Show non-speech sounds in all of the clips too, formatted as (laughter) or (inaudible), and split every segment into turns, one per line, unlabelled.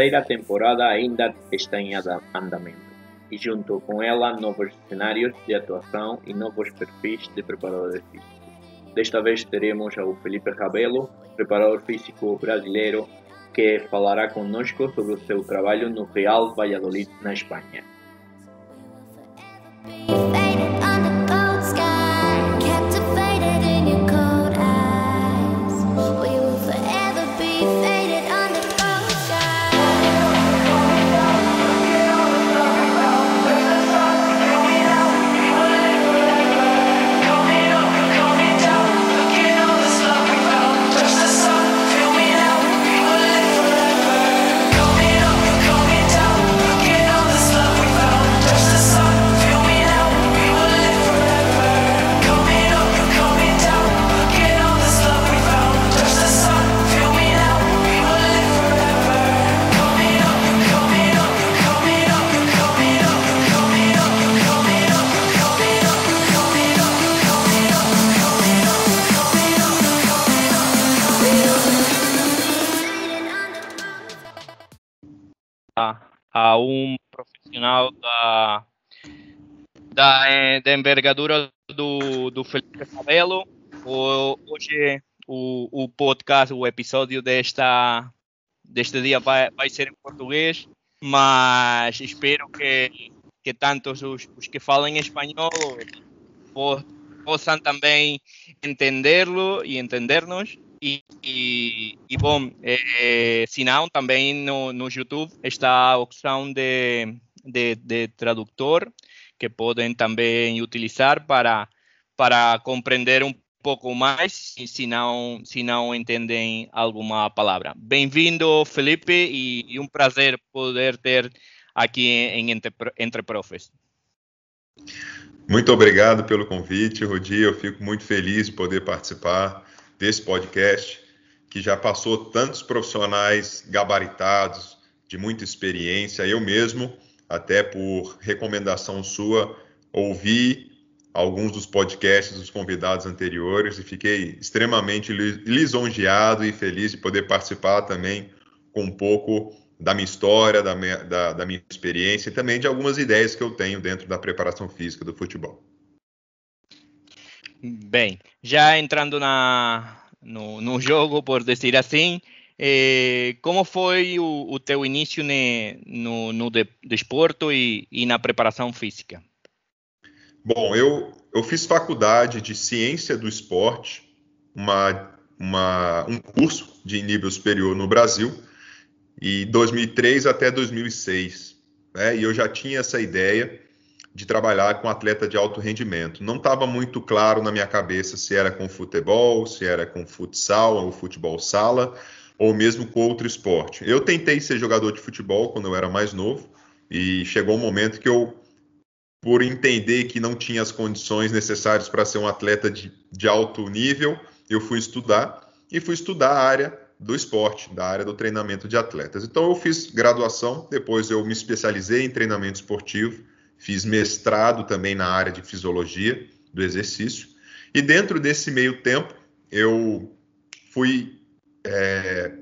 terceira temporada ainda está em andamento e junto com ela novos cenários de atuação e novos perfis de preparadores físicos. Desta vez teremos o Felipe Rabelo, preparador físico brasileiro, que falará conosco sobre o seu trabalho no Real Valladolid, na Espanha. Profissional da, da, eh, da envergadura do, do Felipe Cabelo. Hoje o, o podcast, o episódio desta, deste dia vai, vai ser em português, mas espero que, que tantos os, os que falam espanhol possam também entendê-lo e entender-nos e, e, e bom, é, se não, também no, no YouTube está a opção de, de, de tradutor, que podem também utilizar para, para compreender um pouco mais, se não, se não entendem alguma palavra. Bem-vindo, Felipe, e, e, um prazer poder ter aqui em Entre, Entre Profes.
Muito obrigado pelo convite, Rodi. Eu fico muito feliz de poder participar desse podcast, que já passou tantos profissionais gabaritados, de muita experiência. Eu mesmo, até por recomendação sua, ouvi alguns dos podcasts dos convidados anteriores e fiquei extremamente lisonjeado e feliz de poder participar também com um pouco da minha história, da minha, da, da minha experiência e também de algumas ideias que eu tenho dentro da preparação física do futebol.
Bem, já entrando na, no, no jogo, por dizer assim, eh, como foi o, o teu início ne, no, no de, desporto e, e na preparação física?
Bom, eu, eu fiz faculdade de ciência do esporte, uma, uma, um curso de nível superior no Brasil, e 2003 até 2006. Né? E eu já tinha essa ideia de trabalhar com atleta de alto rendimento. Não estava muito claro na minha cabeça se era com futebol, se era com futsal ou futebol sala, ou mesmo com outro esporte. Eu tentei ser jogador de futebol quando eu era mais novo, e chegou um momento que eu, por entender que não tinha as condições necessárias para ser um atleta de, de alto nível, eu fui estudar, e fui estudar a área do esporte, da área do treinamento de atletas. Então eu fiz graduação, depois eu me especializei em treinamento esportivo, fiz mestrado também na área de fisiologia do exercício. E dentro desse meio tempo, eu fui é,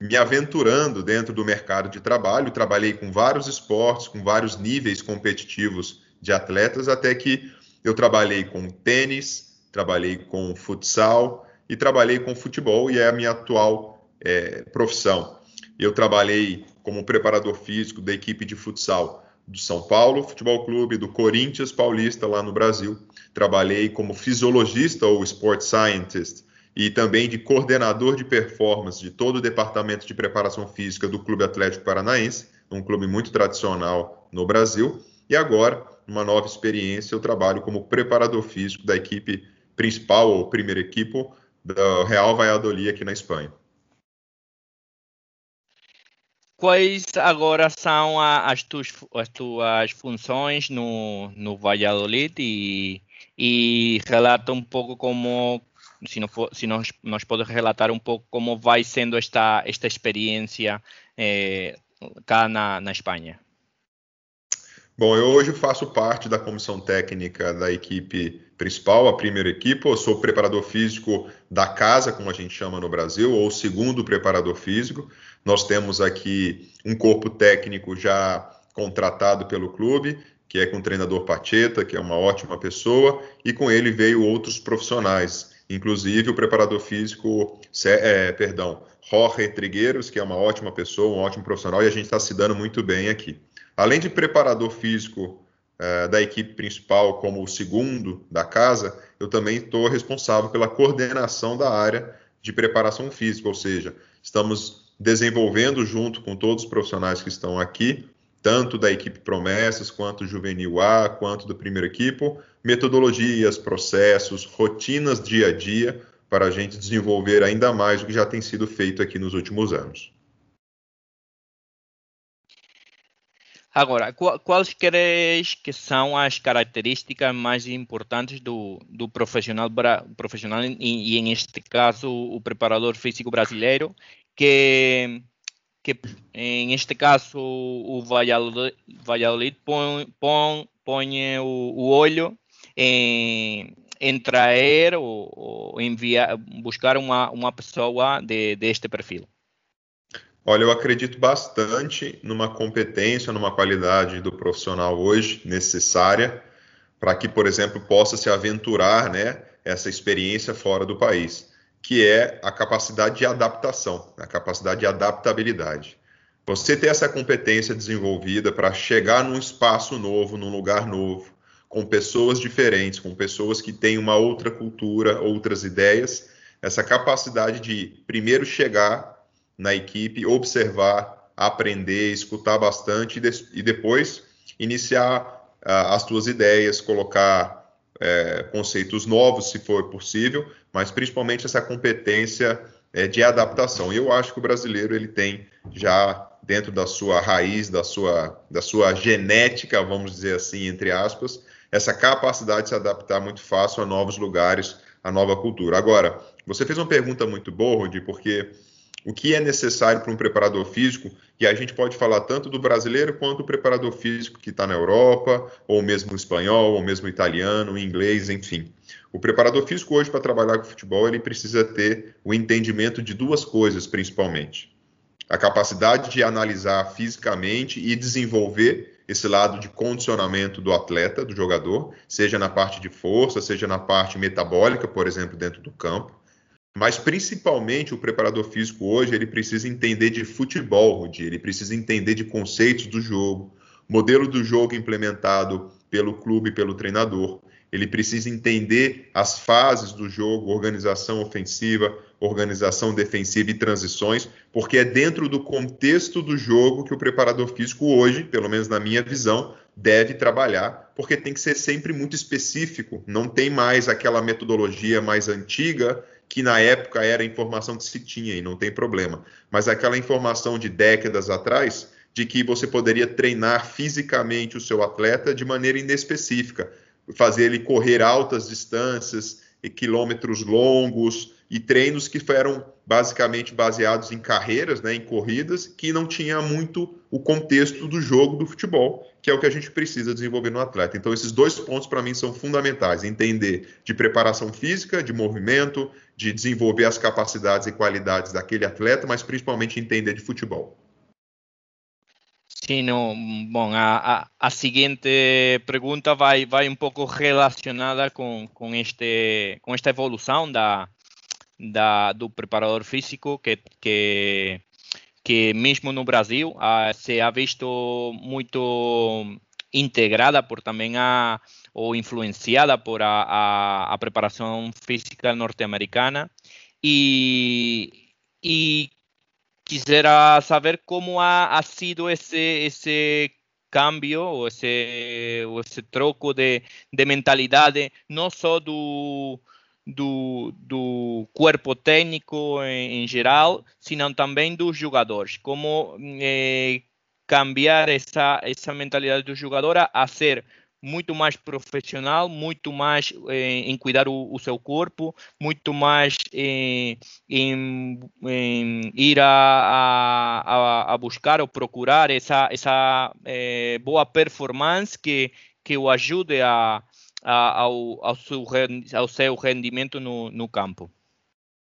me aventurando dentro do mercado de trabalho. Trabalhei com vários esportes, com vários níveis competitivos de atletas, até que eu trabalhei com tênis, trabalhei com futsal e trabalhei com futebol, e é a minha atual é, profissão. Eu trabalhei como preparador físico da equipe de futsal do São Paulo Futebol Clube, do Corinthians Paulista lá no Brasil. Trabalhei como fisiologista ou sport scientist e também de coordenador de performance de todo o departamento de preparação física do Clube Atlético Paranaense, um clube muito tradicional no Brasil. E agora, uma nova experiência, eu trabalho como preparador físico da equipe principal ou primeira equipe do Real Valladolid aqui na Espanha.
Quais agora são as, tuas, as tuas funções no, no Valladolid e, e relata um pouco como, não for, se nos, nos podes relatar um pouco como vai sendo esta, esta experiência eh, cá na, na Espanha.
Bom, eu hoje faço parte da comissão técnica da equipe principal, a primeira equipe. Eu sou preparador físico da casa, como a gente chama no Brasil, ou segundo preparador físico. Nós temos aqui um corpo técnico já contratado pelo clube, que é com o treinador Pacheta, que é uma ótima pessoa, e com ele veio outros profissionais, inclusive o preparador físico, é, perdão, Jorge Trigueiros, que é uma ótima pessoa, um ótimo profissional, e a gente está se dando muito bem aqui. Além de preparador físico é, da equipe principal como o segundo da casa, eu também estou responsável pela coordenação da área de preparação física, ou seja, estamos desenvolvendo junto com todos os profissionais que estão aqui, tanto da equipe Promessas, quanto Juvenil A, quanto do primeiro equipo, metodologias, processos, rotinas dia a dia, para a gente desenvolver ainda mais o que já tem sido feito aqui nos últimos anos.
Agora, quais que são as características mais importantes do, do profissional, profissional e, e, em este caso, o preparador físico brasileiro, que, que em este caso o Valladolid, põe, põe, põe o, o olho em, em trazer ou, ou enviar, buscar uma, uma pessoa de, deste perfil?
Olha, eu acredito bastante numa competência, numa qualidade do profissional hoje necessária para que, por exemplo, possa se aventurar, né, essa experiência fora do país, que é a capacidade de adaptação, a capacidade de adaptabilidade. Você ter essa competência desenvolvida para chegar num espaço novo, num lugar novo, com pessoas diferentes, com pessoas que têm uma outra cultura, outras ideias, essa capacidade de primeiro chegar na equipe, observar, aprender, escutar bastante e, de, e depois iniciar uh, as suas ideias, colocar uh, conceitos novos, se for possível, mas principalmente essa competência uh, de adaptação. E eu acho que o brasileiro ele tem já dentro da sua raiz, da sua, da sua genética, vamos dizer assim, entre aspas, essa capacidade de se adaptar muito fácil a novos lugares, a nova cultura. Agora, você fez uma pergunta muito boa, Rodi, porque o que é necessário para um preparador físico, e a gente pode falar tanto do brasileiro quanto do preparador físico que está na Europa, ou mesmo espanhol, ou mesmo italiano, inglês, enfim. O preparador físico hoje para trabalhar com futebol, ele precisa ter o entendimento de duas coisas, principalmente. A capacidade de analisar fisicamente e desenvolver esse lado de condicionamento do atleta, do jogador, seja na parte de força, seja na parte metabólica, por exemplo, dentro do campo mas principalmente o preparador físico hoje, ele precisa entender de futebol, Rudi, ele precisa entender de conceitos do jogo, modelo do jogo implementado pelo clube, pelo treinador. Ele precisa entender as fases do jogo, organização ofensiva, organização defensiva e transições, porque é dentro do contexto do jogo que o preparador físico hoje, pelo menos na minha visão, deve trabalhar, porque tem que ser sempre muito específico. Não tem mais aquela metodologia mais antiga que na época era a informação que se tinha e não tem problema. Mas aquela informação de décadas atrás, de que você poderia treinar fisicamente o seu atleta de maneira inespecífica, fazer ele correr altas distâncias, e quilômetros longos e treinos que eram basicamente baseados em carreiras, né, em corridas, que não tinha muito o contexto do jogo do futebol, que é o que a gente precisa desenvolver no atleta. Então, esses dois pontos para mim são fundamentais: entender de preparação física, de movimento, de desenvolver as capacidades e qualidades daquele atleta, mas principalmente entender de futebol.
Sim, no, bom, a, a, a, seguinte pergunta vai, vai um pouco relacionada com, com, este, com esta evolução da, da, do preparador físico, que, que, que mesmo no Brasil se ha visto muito integrada por também a, ou influenciada por a, a, a preparação física norte-americana. E, e quisiera saber cómo ha, ha sido ese, ese cambio o ese, o ese troco de, de mentalidade, não só do, do, do corpo técnico em, em, geral, sino também dos jogadores. Como eh, cambiar essa, essa mentalidade do jogador a, ser muito mais profissional, muito mais eh, em cuidar o, o, seu corpo, muito mais eh, em, em, ir a, a, a, buscar ou procurar essa, essa eh, boa performance que, que o ajude a, ao, ao, seu, ao seu rendimento no, no campo.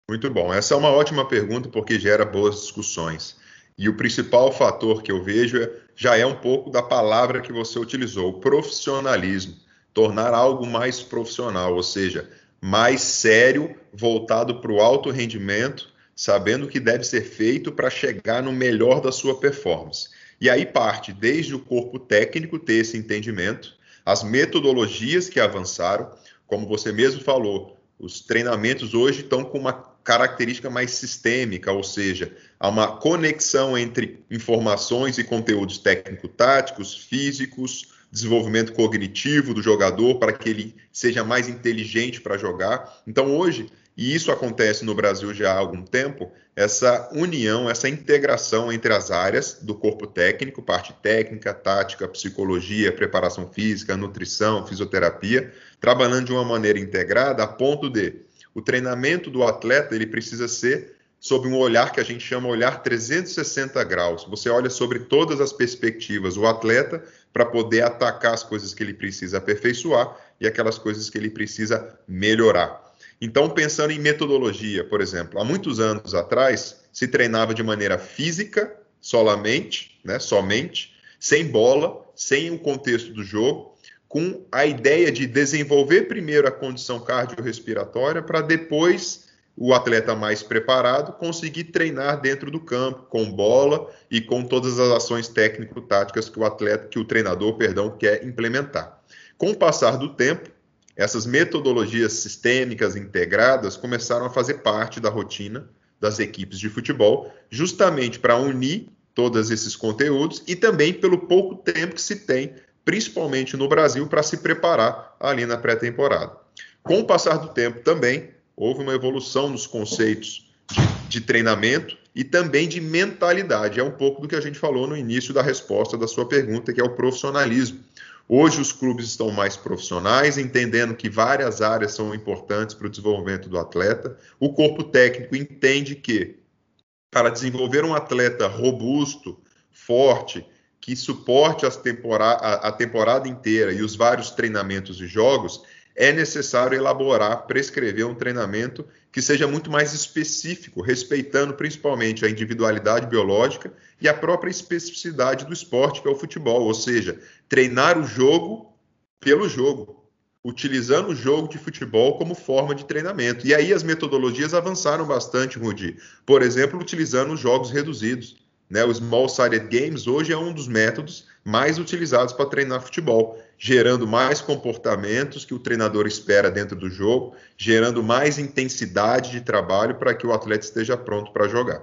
Muito bom. Essa é uma ótima pergunta porque gera boas discussões. E o principal fator que eu vejo é, já é um pouco da palavra que você utilizou, o profissionalismo. Tornar algo mais profissional, ou seja, mais sério, voltado para o alto rendimento, sabendo o que deve ser feito para chegar no melhor da sua performance. E aí parte desde o corpo técnico ter esse entendimento, as metodologias que avançaram, como você mesmo falou, os treinamentos hoje estão com uma característica mais sistêmica, ou seja, há uma conexão entre informações e conteúdos técnico-táticos, físicos, desenvolvimento cognitivo do jogador para que ele seja mais inteligente para jogar. Então, hoje, e isso acontece no Brasil já há algum tempo, essa união, essa integração entre as áreas do corpo técnico, parte técnica, tática, psicologia, preparação física, nutrição, fisioterapia, trabalhando de uma maneira integrada a ponto de o treinamento do atleta ele precisa ser sob um olhar que a gente chama olhar 360 graus. Você olha sobre todas as perspectivas o atleta para poder atacar as coisas que ele precisa aperfeiçoar e aquelas coisas que ele precisa melhorar. Então, pensando em metodologia, por exemplo, há muitos anos atrás se treinava de maneira física solamente, né, somente, sem bola, sem o contexto do jogo, com a ideia de desenvolver primeiro a condição cardiorrespiratória para depois o atleta mais preparado conseguir treinar dentro do campo com bola e com todas as ações técnico-táticas que o atleta, que o treinador, perdão, quer implementar. Com o passar do tempo, essas metodologias sistêmicas integradas começaram a fazer parte da rotina das equipes de futebol, justamente para unir todos esses conteúdos e também pelo pouco tempo que se tem principalmente no Brasil, para se preparar ali na pré-temporada. Com o passar do tempo também, houve uma evolução nos conceitos de, de, treinamento e também de mentalidade. É um pouco do que a gente falou no início da resposta da sua pergunta, que é o profissionalismo. Hoje os clubes estão mais profissionais, entendendo que várias áreas são importantes para o desenvolvimento do atleta. O corpo técnico entende que para desenvolver um atleta robusto, forte, que suporte a, a temporada inteira e os vários treinamentos e jogos, é necessário elaborar, prescrever um treinamento que seja muito mais específico, respeitando principalmente a individualidade biológica e a própria especificidade do esporte, que é o futebol, ou seja, treinar o jogo pelo jogo, utilizando o jogo de futebol como forma de treinamento. E aí as metodologias avançaram bastante, Rudi. Por exemplo, utilizando os jogos reduzidos. Né? O Small Sided Games hoje é um dos métodos mais utilizados para treinar futebol, gerando mais comportamentos que o treinador espera dentro do jogo, gerando mais intensidade de trabalho para que o atleta esteja pronto para jogar.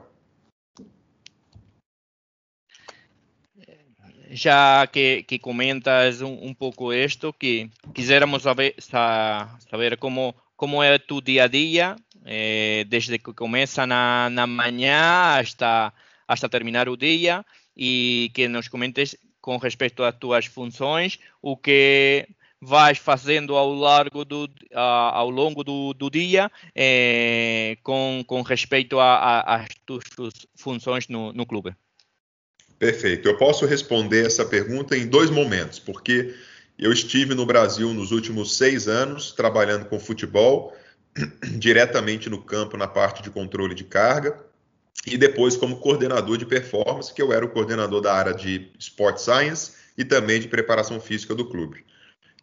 Já que, que comentas um, um, pouco isto, que quiséramos saber, saber como, como é tu dia a dia, eh, desde que começa na, na manhã hasta hasta terminar o dia e que nos comentes com respeito às tuas funções, o que vais fazendo ao largo do ao longo do, do dia eh, com, com respeito às tuas funções no, no clube.
Perfeito. Eu posso responder essa pergunta em dois momentos, porque eu estive no Brasil nos últimos seis anos trabalhando com futebol, (clears throat) diretamente no campo na parte de controle de carga, e depois como coordenador de performance, que eu era o coordenador da área de Sport Science e também de preparação física do clube,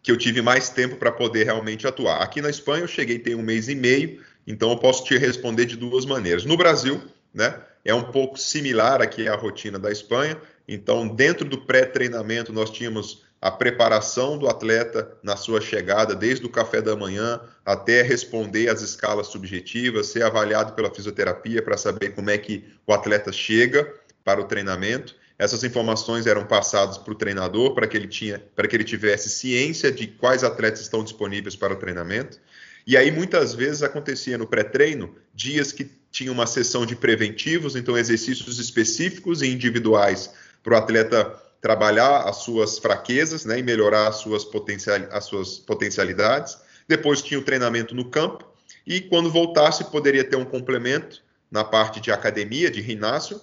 que eu tive mais tempo para poder realmente atuar. Aqui na Espanha eu cheguei tem um mês e meio, então eu posso te responder de duas maneiras. No Brasil, né, é um pouco similar aqui à rotina da Espanha, então dentro do pré-treinamento nós tínhamos a preparação do atleta na sua chegada, desde o café da manhã até responder às escalas subjetivas, ser avaliado pela fisioterapia para saber como é que o atleta chega para o treinamento. Essas informações eram passadas para o treinador para que ele tinha, para que ele tivesse ciência de quais atletas estão disponíveis para o treinamento. E aí muitas vezes acontecia no pré-treino dias que tinha uma sessão de preventivos, então exercícios específicos e individuais para o atleta trabalhar as suas fraquezas né, e melhorar as suas, potencial, as suas potencialidades. Depois tinha o treinamento no campo e quando voltasse poderia ter um complemento na parte de academia, de ginásio,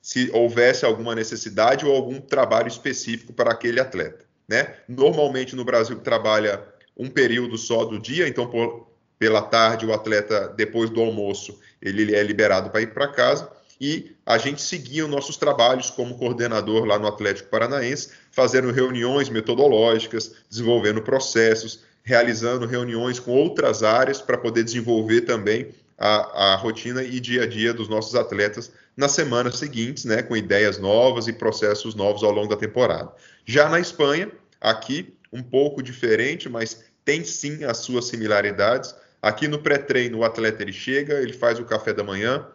se houvesse alguma necessidade ou algum trabalho específico para aquele atleta. Né? Normalmente no Brasil trabalha um período só do dia, então por, pela tarde o atleta depois do almoço ele é liberado para ir para casa e a gente seguia os nossos trabalhos como coordenador lá no Atlético Paranaense, fazendo reuniões metodológicas, desenvolvendo processos, realizando reuniões com outras áreas para poder desenvolver também a, a, rotina e dia a dia dos nossos atletas nas semanas seguintes, né, com ideias novas e processos novos ao longo da temporada. Já na Espanha, aqui um pouco diferente, mas tem sim as suas similaridades. Aqui no pré-treino, o atleta ele chega, ele faz o café da manhã,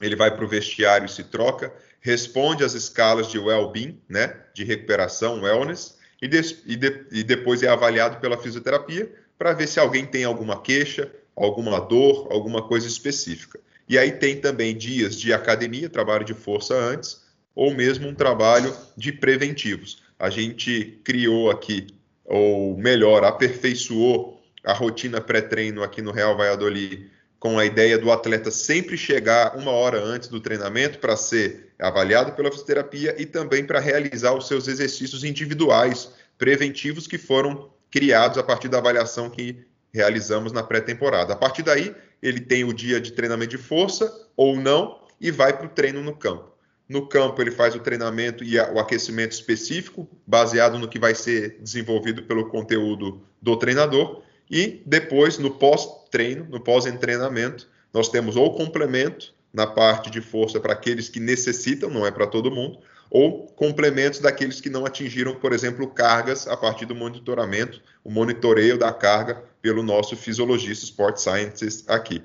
ele vai para o vestiário e se troca, responde às escalas de well-being, né, de recuperação, wellness, e, de, e, de, e depois é avaliado pela fisioterapia para ver se alguém tem alguma queixa, alguma dor, alguma coisa específica. E aí tem também dias de academia, trabalho de força antes, ou mesmo um trabalho de preventivos. A gente criou aqui, ou melhor, aperfeiçoou a rotina pré-treino aqui no Real Valladolid com a ideia do atleta sempre chegar uma hora antes do treinamento para ser avaliado pela fisioterapia e também para realizar os seus exercícios individuais preventivos que foram criados a partir da avaliação que realizamos na pré-temporada. A partir daí, ele tem o dia de treinamento de força ou não e vai para o treino no campo. No campo, ele faz o treinamento e o aquecimento específico, baseado no que vai ser desenvolvido pelo conteúdo do treinador. E depois, no pós-treino, no pós-treinamento, nós temos ou complemento na parte de força para aqueles que necessitam, não é para todo mundo, ou complementos daqueles que não atingiram, por exemplo, cargas a partir do monitoramento, o monitoreio da carga pelo nosso fisiologista Sport Scientist aqui.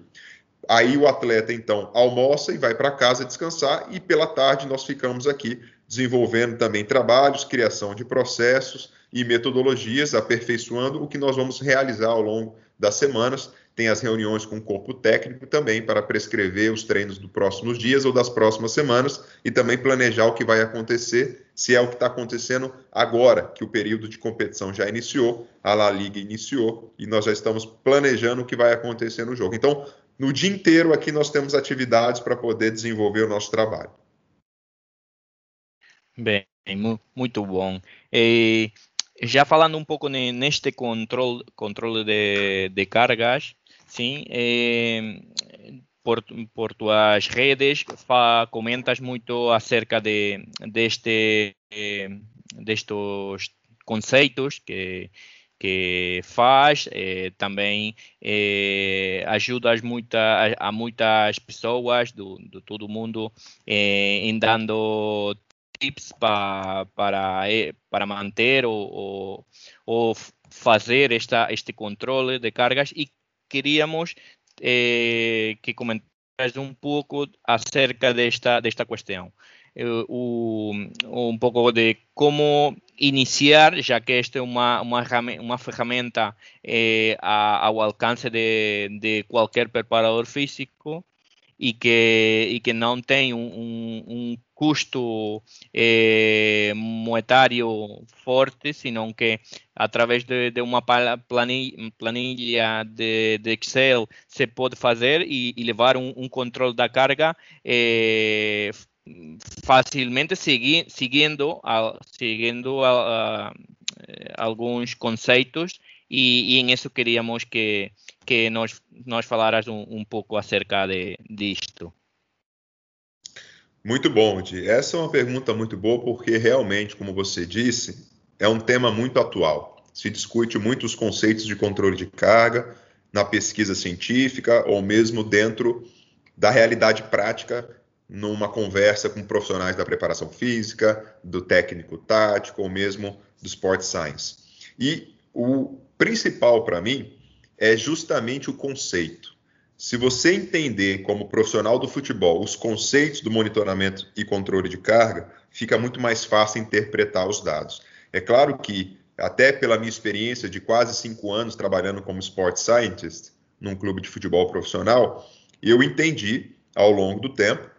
Aí o atleta então almoça e vai para casa descansar e pela tarde nós ficamos aqui desenvolvendo também trabalhos, criação de processos e metodologias, aperfeiçoando o que nós vamos realizar ao longo das semanas tem as reuniões com o corpo técnico também para prescrever os treinos dos próximos dias ou das próximas semanas e também planejar o que vai acontecer, se é o que está acontecendo agora, que o período de competição já iniciou, a La Liga iniciou e nós já estamos planejando o que vai acontecer no jogo. Então, no dia inteiro aqui nós temos atividades para poder desenvolver o nosso trabalho.
Bem, muito bom. E já falando um pouco neste controle, controle de, de cargas, sim, eh, por, por tuas redes fa, comentas muito acerca de, deste, destes conceitos que, que faz, também eh, ajudas muita, a, a, muitas pessoas do, do todo mundo eh, em dando tips pa, para, eh, para manter ou, ou, fazer esta, este controle de cargas e queríamos eh, que comentares um pouco acerca desta, desta questão. O, um pouco de como iniciar, já que esta é uma, uma, uma ferramenta eh, ao alcance de, de qualquer preparador físico, e que, e que não tem um, um, um custo eh, monetário forte, senão que através de, de uma planilha, de, de, Excel se pode fazer e, e levar um, um, controle da carga eh, facilmente segui, seguindo, a, seguindo a, a, alguns conceitos e, e em isso queríamos que que nos, nos falaras um pouco acerca de, disto.
Muito bom, Di. Essa é uma pergunta muito boa porque realmente, como você disse, é um tema muito atual. Se discute muito os conceitos de controle de carga na pesquisa científica ou mesmo dentro da realidade prática numa conversa com profissionais da preparação física, do técnico tático ou mesmo do sport science. E o principal para mim é justamente o conceito. Se você entender como profissional do futebol os conceitos do monitoramento e controle de carga, fica muito mais fácil interpretar os dados. É claro que, até pela minha experiência de quase cinco anos trabalhando como sport scientist num clube de futebol profissional, eu entendi ao longo do tempo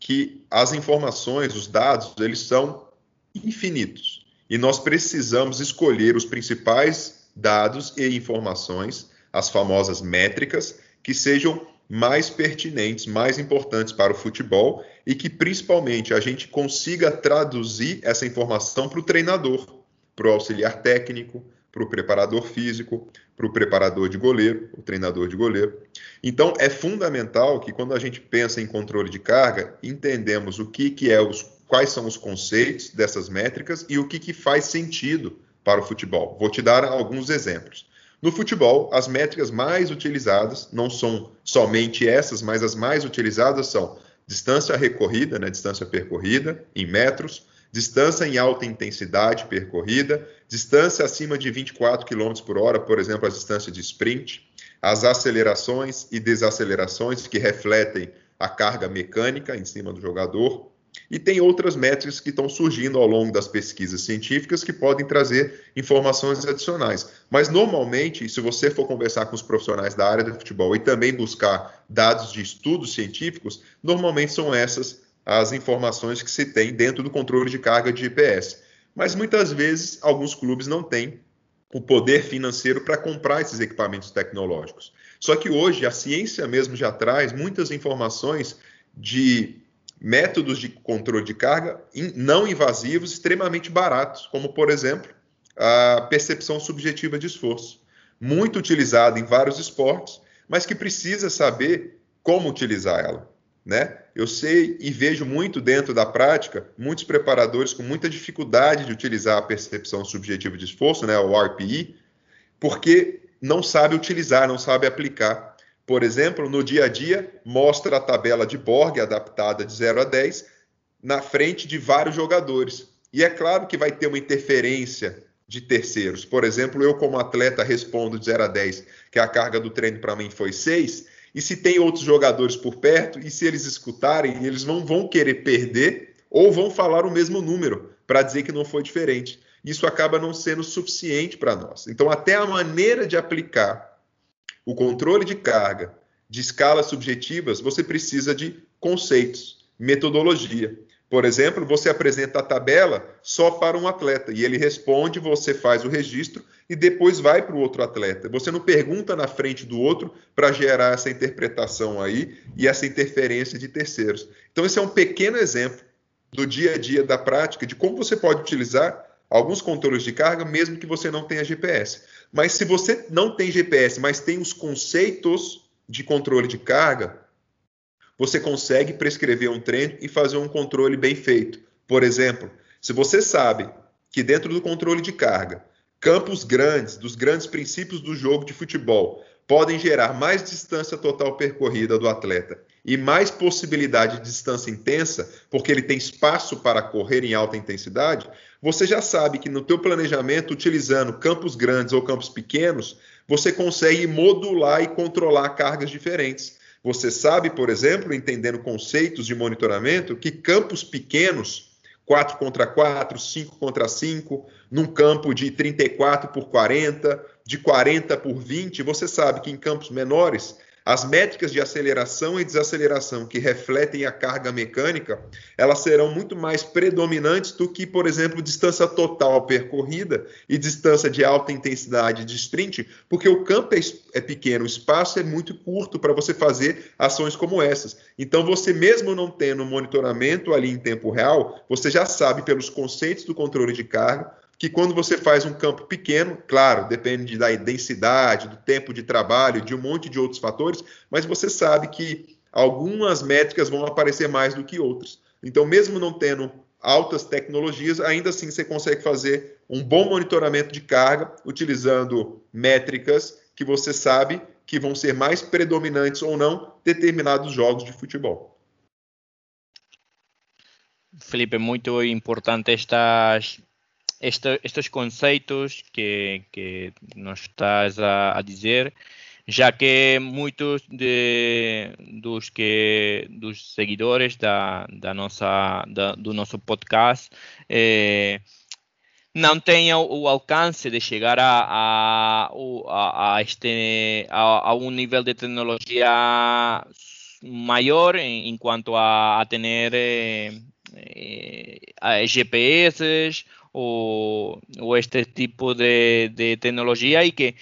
que as informações, os dados, eles são infinitos. E nós precisamos escolher os principais dados e informações as famosas métricas, que sejam mais pertinentes, mais importantes para o futebol e que principalmente a gente consiga traduzir essa informação para o treinador, para o auxiliar técnico, para o preparador físico, para o preparador de goleiro, o treinador de goleiro. Então, é fundamental que quando a gente pensa em controle de carga, entendemos o que, que é os, quais são os conceitos dessas métricas e o que, que faz sentido para o futebol. Vou te dar alguns exemplos. No futebol, as métricas mais utilizadas não são somente essas, mas as mais utilizadas são distância recorrida, né, distância percorrida em metros, distância em alta intensidade percorrida, distância acima de 24 km por hora, por exemplo, a distância de sprint, as acelerações e desacelerações que refletem a carga mecânica em cima do jogador, e tem outras métricas que estão surgindo ao longo das pesquisas científicas que podem trazer informações adicionais. Mas normalmente, se você for conversar com os profissionais da área do futebol e também buscar dados de estudos científicos, normalmente são essas as informações que se tem dentro do controle de carga de GPS. Mas muitas vezes alguns clubes não têm o poder financeiro para comprar esses equipamentos tecnológicos. Só que hoje a ciência mesmo já traz muitas informações de métodos de controle de carga não invasivos extremamente baratos, como por exemplo a percepção subjetiva de esforço, muito utilizada em vários esportes, mas que precisa saber como utilizar ela né? Eu sei e vejo muito dentro da prática muitos preparadores com muita dificuldade de utilizar a percepção subjetiva de esforço, né, o RPE, porque não sabe utilizar, não sabe aplicar. Por exemplo, no dia a dia, mostra a tabela de Borg adaptada de 0 a 10 na frente de vários jogadores. E é claro que vai ter uma interferência de terceiros. Por exemplo, eu como atleta respondo de 0 a 10 que a carga do treino para mim foi 6, e se tem outros jogadores por perto, e se eles escutarem, eles não vão querer perder ou vão falar o mesmo número para dizer que não foi diferente. Isso acaba não sendo suficiente para nós. Então, até a maneira de aplicar o controle de carga de escalas subjetivas, você precisa de conceitos, metodologia. Por exemplo, você apresenta a tabela só para um atleta e ele responde, você faz o registro e depois vai para o outro atleta. Você não pergunta na frente do outro para gerar essa interpretação aí e essa interferência de terceiros. Então, esse é um pequeno exemplo do dia a dia da prática de como você pode utilizar alguns controles de carga, mesmo que você não tenha GPS. Mas se você não tem GPS, mas tem os conceitos de controle de carga, você consegue prescrever um treino e fazer um controle bem feito. Por exemplo, se você sabe que dentro do controle de carga, campos grandes, dos grandes princípios do jogo de futebol, podem gerar mais distância total percorrida do atleta e mais possibilidade de distância intensa, porque ele tem espaço para correr em alta intensidade, você já sabe que no teu planejamento, utilizando campos grandes ou campos pequenos, você consegue modular e controlar cargas diferentes. Você sabe, por exemplo, entendendo conceitos de monitoramento, que campos pequenos, 4 contra 4, 5 contra 5, num campo de 34 por 40, de 40 por 20, você sabe que em campos menores as métricas de aceleração e desaceleração que refletem a carga mecânica, elas serão muito mais predominantes do que, por exemplo, distância total percorrida e distância de alta intensidade de sprint, porque o campo é, é pequeno, o espaço é muito curto para você fazer ações como essas. Então, você mesmo não tendo monitoramento ali em tempo real, você já sabe pelos conceitos do controle de carga que quando você faz um campo pequeno, claro, depende da densidade, do tempo de trabalho, de um monte de outros fatores, mas você sabe que algumas métricas vão aparecer mais do que outras. Então, mesmo não tendo altas tecnologias, ainda assim você consegue fazer um bom monitoramento de carga utilizando métricas que você sabe que vão ser mais predominantes ou não determinados jogos de futebol.
Felipe, muito importante estas este, estes conceitos que, que nos estás a, a, dizer, já que muitos de, dos que dos seguidores da, da nossa da, do nosso podcast eh, não tenham o alcance de chegar a, a, a, este, a, a um nível de tecnologia maior em quanto a, a ter eh, eh, GPS o, o este tipo de, de, tecnologia e que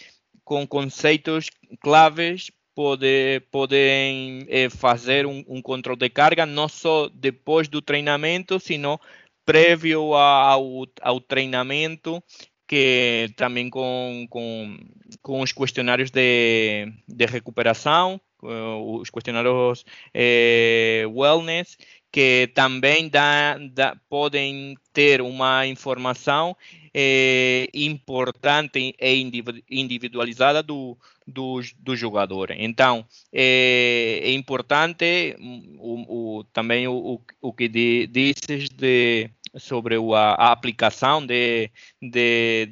com conceitos claves pode, podem eh, fazer um, um, controle de carga não só depois do treinamento, sino prévio ao, ao treinamento que também com, com, com os questionários de, de recuperação, os questionários eh, wellness, que também dá, dá, podem ter uma informação é, importante e individualizada do, do, do jogador. Então, é, é importante o, o, também o, o que dizes de, sobre a, a aplicação de, de,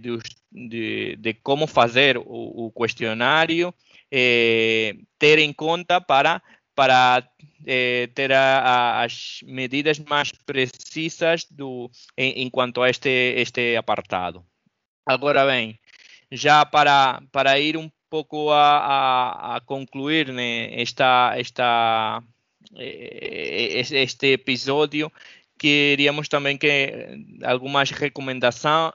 de, de, como fazer o, o questionário, é, ter em conta para, para eh, ter a, a, as medidas mais precisas do, em, em, quanto a este, este apartado. Agora bem, já para, para ir um pouco a, a, concluir né, esta, esta, eh, este episódio, queríamos também que algumas recomendação,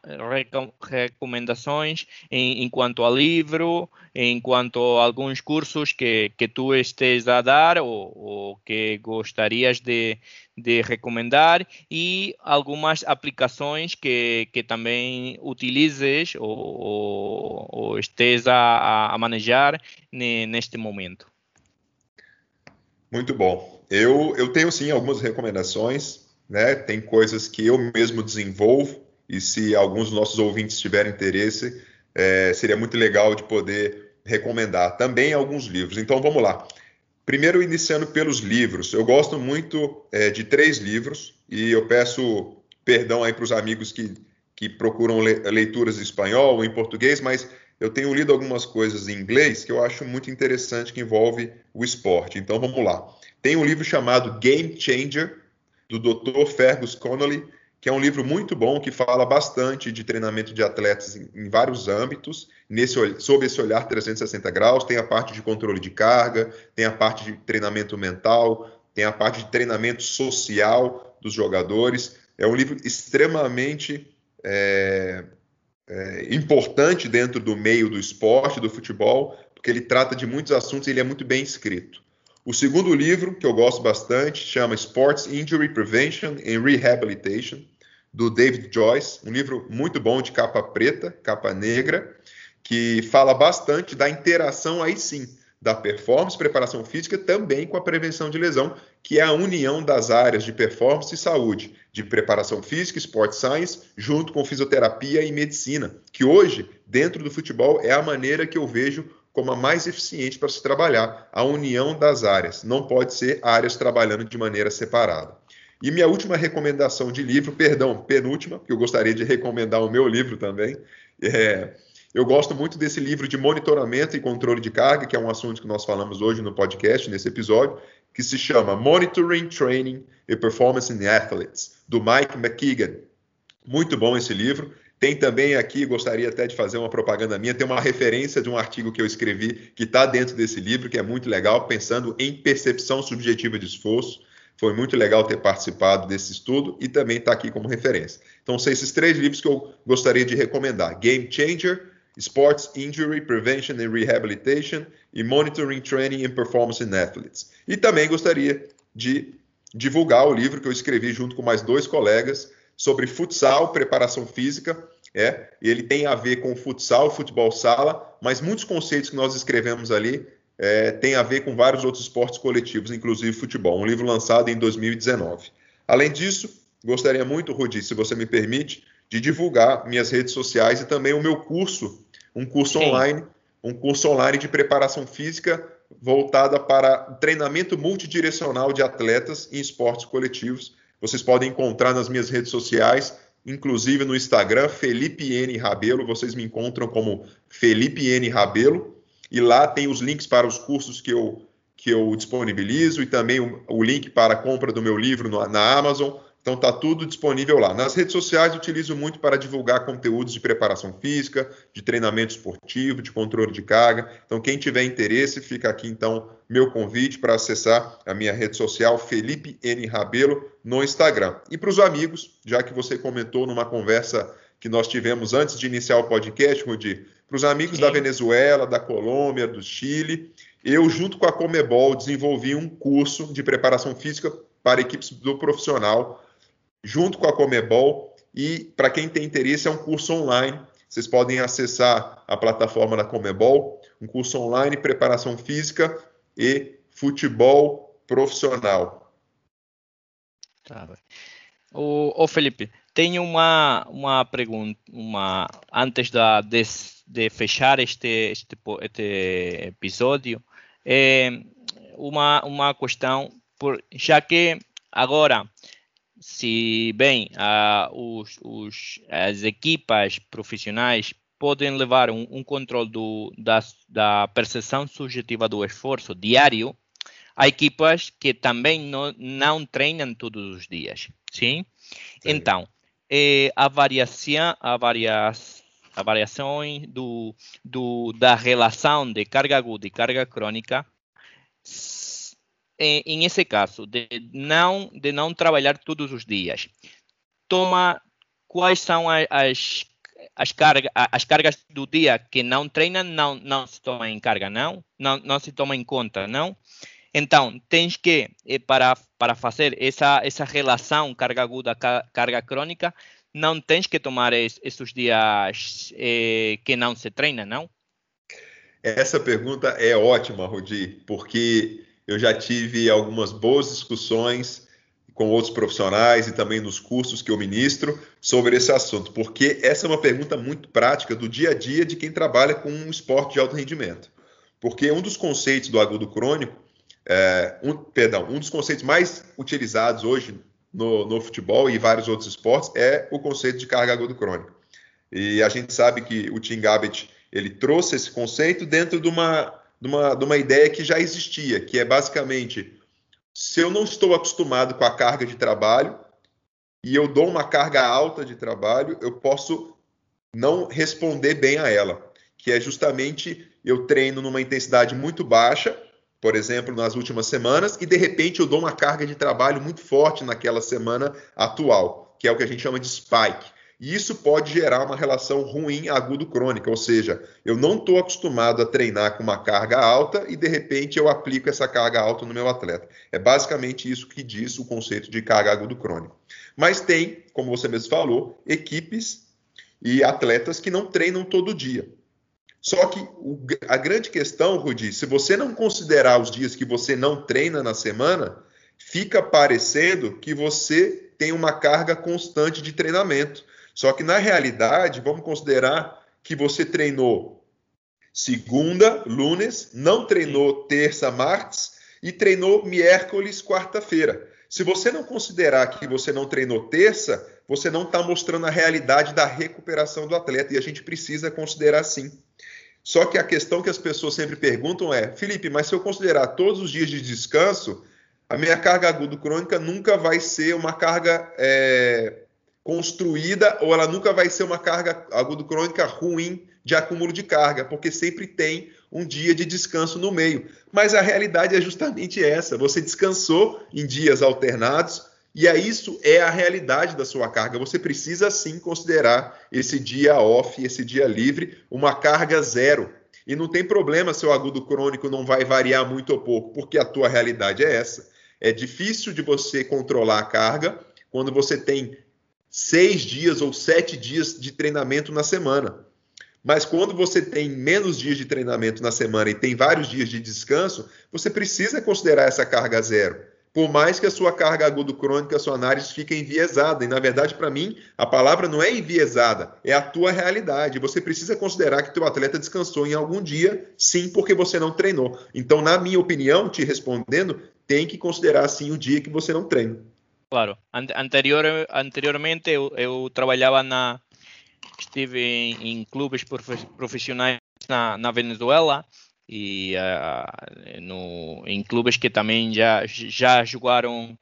recomendações em, em, quanto a livro, em quanto a alguns cursos que, que tu estés a dar ou, ou que gostarias de, de recomendar e algumas aplicações que, que também utilizes ou, ou, ou estés a, a manejar neste momento.
Muito bom. Eu, eu tenho sim algumas recomendações né? Tem coisas que eu mesmo desenvolvo e se alguns dos nossos ouvintes tiverem interesse, é, seria muito legal de poder recomendar também alguns livros. Então vamos lá. Primeiro, iniciando pelos livros. Eu gosto muito é, de três livros e eu peço perdão aí para os amigos que, que procuram le leituras em espanhol ou em português, mas eu tenho lido algumas coisas em inglês que eu acho muito interessante que envolve o esporte. Então vamos lá. Tem um livro chamado Game Changer, do Dr. Fergus Connolly, que é um livro muito bom que fala bastante de treinamento de atletas em, em vários âmbitos, nesse, sob esse olhar 360 graus. Tem a parte de controle de carga, tem a parte de treinamento mental, tem a parte de treinamento social dos jogadores. É um livro extremamente é, é, importante dentro do meio do esporte, do futebol, porque ele trata de muitos assuntos e ele é muito bem escrito. O segundo livro, que eu gosto bastante, chama Sports Injury Prevention and Rehabilitation, do David Joyce, um livro muito bom de capa preta, capa negra, que fala bastante da interação aí sim da performance, preparação física, também com a prevenção de lesão, que é a união das áreas de performance e saúde, de preparação física, sport science, junto com fisioterapia e medicina, que hoje, dentro do futebol, é a maneira que eu vejo como a mais eficiente para se trabalhar, a união das áreas. Não pode ser áreas trabalhando de maneira separada. E minha última recomendação de livro, perdão, penúltima, porque eu gostaria de recomendar o meu livro também. É, eu gosto muito desse livro de monitoramento e controle de carga, que é um assunto que nós falamos hoje no podcast, nesse episódio, que se chama Monitoring, Training and Performance in Athletes, do Mike McKeegan. Muito bom esse livro. Tem também aqui, gostaria até de fazer uma propaganda minha, tem uma referência de um artigo que eu escrevi que está dentro desse livro, que é muito legal, pensando em percepção subjetiva de esforço. Foi muito legal ter participado desse estudo e também está aqui como referência. Então, são esses três livros que eu gostaria de recomendar: Game Changer, Sports Injury Prevention and Rehabilitation e Monitoring Training and Performance in Athletes. E também gostaria de divulgar o livro que eu escrevi junto com mais dois colegas sobre futsal, preparação física, é, e ele tem a ver com futsal, futebol sala, mas muitos conceitos que nós escrevemos ali é, têm a ver com vários outros esportes coletivos, inclusive futebol. Um livro lançado em 2019. Além disso, gostaria muito, Rudi, se você me permite, de divulgar minhas redes sociais e também o meu curso, um curso Sim. online, um curso online de preparação física voltada para treinamento multidirecional de atletas em esportes coletivos vocês podem encontrar nas minhas redes sociais, inclusive no Instagram, Felipe N. Rabelo. Vocês me encontram como Felipe N. Rabelo. E lá tem os links para os cursos que eu, que eu disponibilizo e também o, o link para a compra do meu livro no, na Amazon. Então tá tudo disponível lá. Nas redes sociais utilizo muito para divulgar conteúdos de preparação física, de treinamento esportivo, de controle de carga. Então quem tiver interesse, fica aqui então meu convite para acessar a minha rede social Felipe N Rabelo no Instagram. E para os amigos, já que você comentou numa conversa que nós tivemos antes de iniciar o podcast, Rudi, para os amigos Sim. da Venezuela, da Colômbia, do Chile, eu junto com a Comebol desenvolvi um curso de preparação física para equipes do profissional junto com a Comebol. E para quem tem interesse, é um curso online vocês podem acessar a plataforma da Comebol, um curso online, preparação física e futebol profissional.
Tá. O, o Felipe, tenho uma, uma pergunta, uma, antes da, de, de fechar este, este, este episódio, é uma, uma questão, por, já que agora, se bem uh, os, os, as equipas profissionais podem levar um, um controle do, da, da percepção subjetiva do esforço diário, há equipas que também não, não treinam todos os dias, sim? sim. Então, eh, a variação, a variação a variações do, do, da relação de carga aguda e carga crônica, em, esse caso, de não, de não trabalhar todos os dias, toma quais são as, as, as, as cargas do dia que não treinam, não, não se toma em carga, não? Não, não se toma em conta, não? Então, tens que, eh, para, para fazer essa, essa relação carga aguda, carga crônica, não tens que tomar es, esses dias eh, que não se treina, não?
Essa pergunta é ótima, Rudi, porque eu já tive algumas boas discussões com outros profissionais e também nos cursos que eu ministro sobre esse assunto, porque essa é uma pergunta muito prática do dia a dia de quem trabalha com um esporte de alto rendimento. Porque um dos conceitos do agudo crônico é, um, perdão, um dos conceitos mais utilizados hoje no, no, futebol e vários outros esportes é o conceito de carga aguda crônica. E a gente sabe que o Tim Gabbett ele trouxe esse conceito dentro de uma, de uma, de uma ideia que já existia, que é basicamente se eu não estou acostumado com a carga de trabalho e eu dou uma carga alta de trabalho, eu posso não responder bem a ela, que é justamente eu treino numa intensidade muito baixa por exemplo, nas últimas semanas, e de repente eu dou uma carga de trabalho muito forte naquela semana atual, que é o que a gente chama de spike. E isso pode gerar uma relação ruim agudo-crônica, ou seja, eu não estou acostumado a treinar com uma carga alta e de repente eu aplico essa carga alta no meu atleta. É basicamente isso que diz o conceito de carga agudo-crônica. Mas tem, como você mesmo falou, equipes e atletas que não treinam todo dia. Só que o, a grande questão, Rudi, se você não considerar os dias que você não treina na semana, fica parecendo que você tem uma carga constante de treinamento. Só que na realidade, vamos considerar que você treinou segunda, lunes, não treinou terça, martes e treinou miércoles, quarta-feira. Se você não considerar que você não treinou terça, você não está mostrando a realidade da recuperação do atleta e a gente precisa considerar sim. Só que a questão que as pessoas sempre perguntam é, Felipe, mas se eu considerar todos os dias de descanso, a minha carga aguda crônica nunca vai ser uma carga é, construída ou ela nunca vai ser uma carga aguda crônica ruim de acúmulo de carga, porque sempre tem um dia de descanso no meio. Mas a realidade é justamente essa: você descansou em dias alternados, e é isso é a realidade da sua carga. Você precisa sim considerar esse dia off, esse dia livre, uma carga zero. E não tem problema se o agudo crônico não vai variar muito ou pouco, porque a tua realidade é essa. É difícil de você controlar a carga quando você tem seis dias ou sete dias de treinamento na semana. Mas quando você tem menos dias de treinamento na semana e tem vários dias de descanso, você precisa considerar essa carga zero por mais que a sua carga agudo-crônica, a sua análise fique enviesada. E, na verdade, para mim, a palavra não é enviesada, é a tua realidade. Você precisa considerar que teu atleta descansou em algum dia, sim, porque você não treinou. Então, na minha opinião, te respondendo, tem que considerar, sim, o dia que você não treina.
Claro. Anterior, anteriormente, eu, eu trabalhava na... Estive em, em clubes profissionais na, na Venezuela e uh, no, em clubes que também já, já jogaram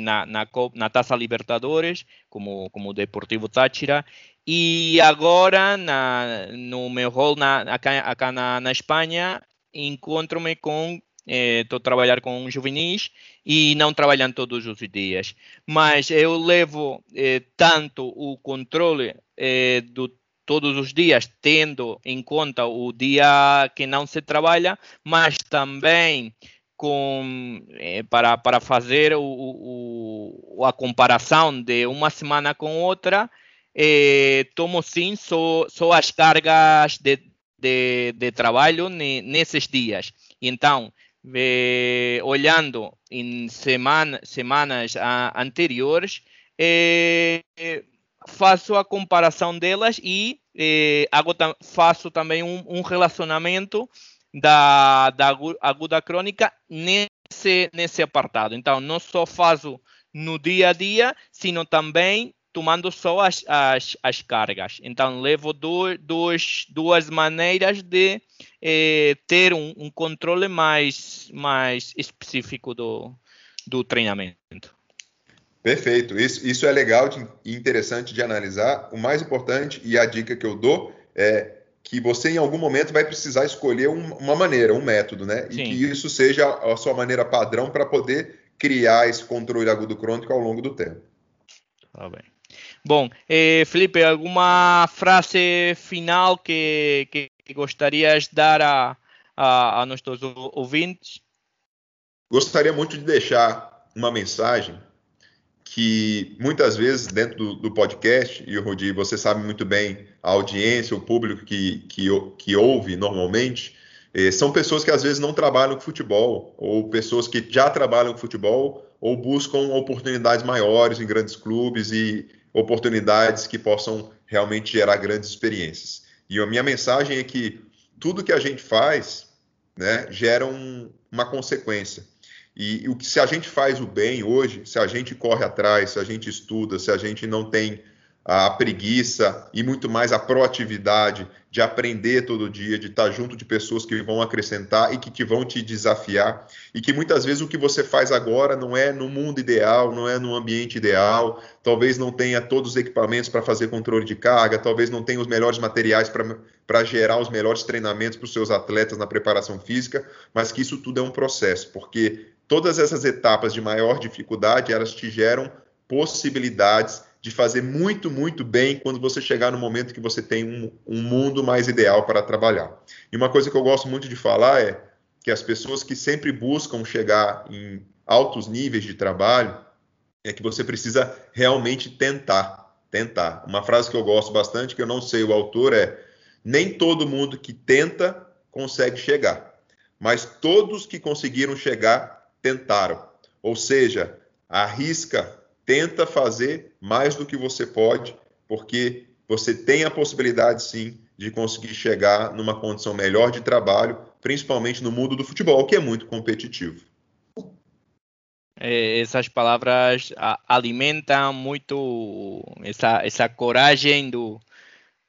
na, na, na Taça Libertadores, como, como o Deportivo Táchira, e agora na, no meu rol na, acá, acá na, na Espanha encontro-me com estou eh, a trabalhar com juvenis e não trabalhando todos os dias. Mas eu levo eh, tanto o controle eh, do todos os dias, tendo em conta o dia que não se trabalha, mas também com, eh, para, para fazer o, o, a comparação de uma semana com outra, eh, tomo sim só, só as cargas de, de, de trabalho nesses dias. Então, eh, olhando em semana, semanas anteriores, eh, faço a comparação delas e eh, hago, faço também um, um, relacionamento da, da aguda crônica nesse, nesse apartado. Então, não só faço no dia a dia, sino também tomando só as, as, as cargas. Então, levo dois, dois, duas maneiras de eh, ter um, um, controle mais, mais específico do, do treinamento.
Perfeito. Isso, isso é legal e interessante de analisar. O mais importante e a dica que eu dou é que você em algum momento vai precisar escolher um, uma maneira, um método, né? Sim. E que isso seja a sua maneira padrão para poder criar esse controle agudo crônico ao longo do tempo.
Tá bem. Bom, eh, Felipe, alguma frase final que, que, gostarias de dar a, a, a nossos ouvintes?
Gostaria muito de deixar uma mensagem que muitas vezes dentro do, do, podcast, e o Rodi, você sabe muito bem, a audiência, o público que, que, que ouve normalmente, eh, são pessoas que às vezes não trabalham com futebol, ou pessoas que já trabalham com futebol, ou buscam oportunidades maiores em grandes clubes e oportunidades que possam realmente gerar grandes experiências. E a minha mensagem é que tudo que a gente faz né, gera um, uma consequência. E o que se a gente faz o bem hoje, se a gente corre atrás, se a gente estuda, se a gente não tem a preguiça e muito mais a proatividade de aprender todo dia, de estar junto de pessoas que vão acrescentar e que, que vão te desafiar, e que muitas vezes o que você faz agora não é no mundo ideal, não é no ambiente ideal, talvez não tenha todos os equipamentos para fazer controle de carga, talvez não tenha os melhores materiais para gerar os melhores treinamentos para os seus atletas na preparação física, mas que isso tudo é um processo, porque todas essas etapas de maior dificuldade, elas te geram possibilidades de fazer muito, muito bem quando você chegar no momento que você tem um, um, mundo mais ideal para trabalhar. E uma coisa que eu gosto muito de falar é que as pessoas que sempre buscam chegar em altos níveis de trabalho é que você precisa realmente tentar. Tentar. Uma frase que eu gosto bastante, que eu não sei o autor, é: nem todo mundo que tenta consegue chegar, mas todos que conseguiram chegar tentaram. Ou seja, arrisca, tenta fazer mais do que você pode, porque você tem a possibilidade sim de conseguir chegar numa condição melhor de trabalho, principalmente no mundo do futebol, que é muito competitivo.
É, essas palavras alimentam muito essa, essa coragem do,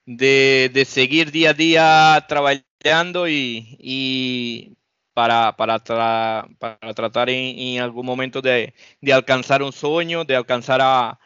de, de seguir dia a dia trabalhando e, e para, para, tra, para tratar em, em, algum momento de, de alcançar um sonho, de alcançar a,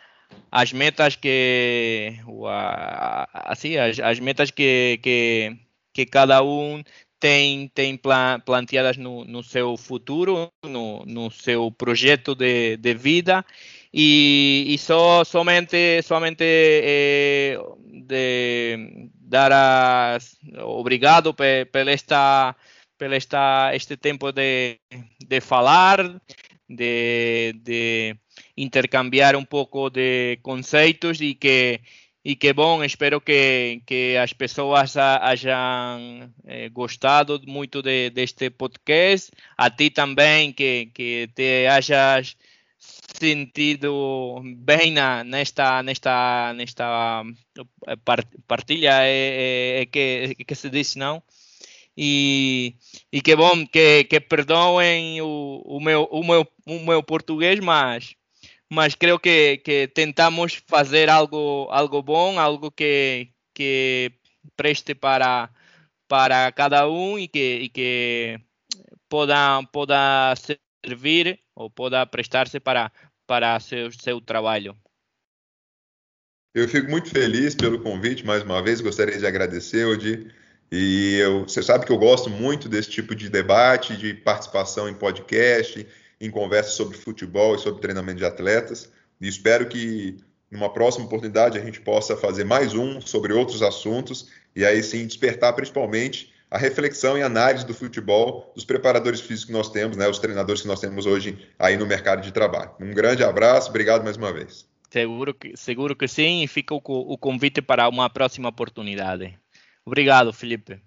as metas que a, assim as, as metas que, que, que cada um tem tem planteadas no, no seu futuro, no, no seu projeto de, de vida. E, e só somente somente eh, de dar as obrigado por esta pelo esta, este tempo de, de falar, de, de intercambiar um pouco de conceitos e que e que bom, espero que, que as pessoas hajam eh, gostado muito de, deste podcast, a ti também que, que te hayas sentido bem na, nesta, nesta, nesta eh, partilha, é, é, é que, é que se diz, não? E, e que bom que, que perdoem o, o, meu, o, meu, o meu português, mas, mas creio que, que tentamos fazer algo, algo bom, algo que, que preste para, para cada um e que, e que poda, poda servir ou poda prestar-se para, para seu, seu trabalho.
Eu fico muito feliz pelo convite, mais uma vez, gostaria de agradecer, Odi. E eu, você sabe que eu gosto muito desse tipo de debate, de participação em podcast, em conversas sobre futebol e sobre treinamento de atletas. E espero que numa próxima oportunidade a gente possa fazer mais um sobre outros assuntos e aí sim despertar principalmente a reflexão e análise do futebol dos preparadores físicos que nós temos, né, os treinadores que nós temos hoje aí no mercado de trabalho. Um grande abraço, obrigado mais uma vez.
Seguro que, seguro que sim, e fica o, o convite para uma próxima oportunidade. Obrigado, Felipe.